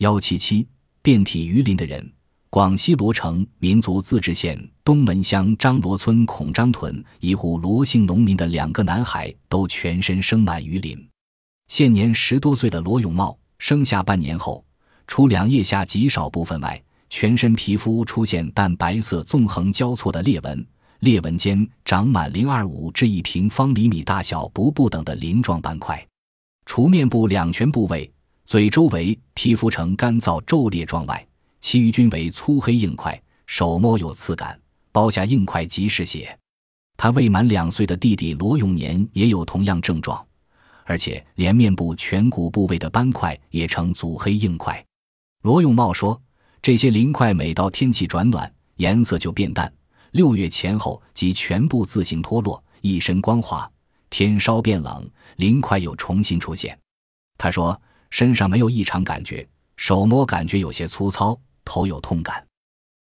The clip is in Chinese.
幺七七，遍体鱼鳞的人。广西罗城民族自治县东门乡张罗村孔张屯一户罗姓农民的两个男孩都全身生满鱼鳞。现年十多岁的罗永茂生下半年后，除两腋下极少部分外，全身皮肤出现淡白色纵横交错的裂纹，裂纹间长满零二五至一平方厘米大小不不等的鳞状斑块。除面部两颧部位、嘴周围皮肤呈干燥皱裂状外，其余均为粗黑硬块，手摸有刺感，包下硬块即是血。他未满两岁的弟弟罗永年也有同样症状，而且连面部颧骨部位的斑块也呈阻黑硬块。罗永茂说：“这些鳞块每到天气转暖，颜色就变淡，六月前后即全部自行脱落，一身光滑。天稍变冷，鳞块又重新出现。”他说：“身上没有异常感觉，手摸感觉有些粗糙。”头有痛感，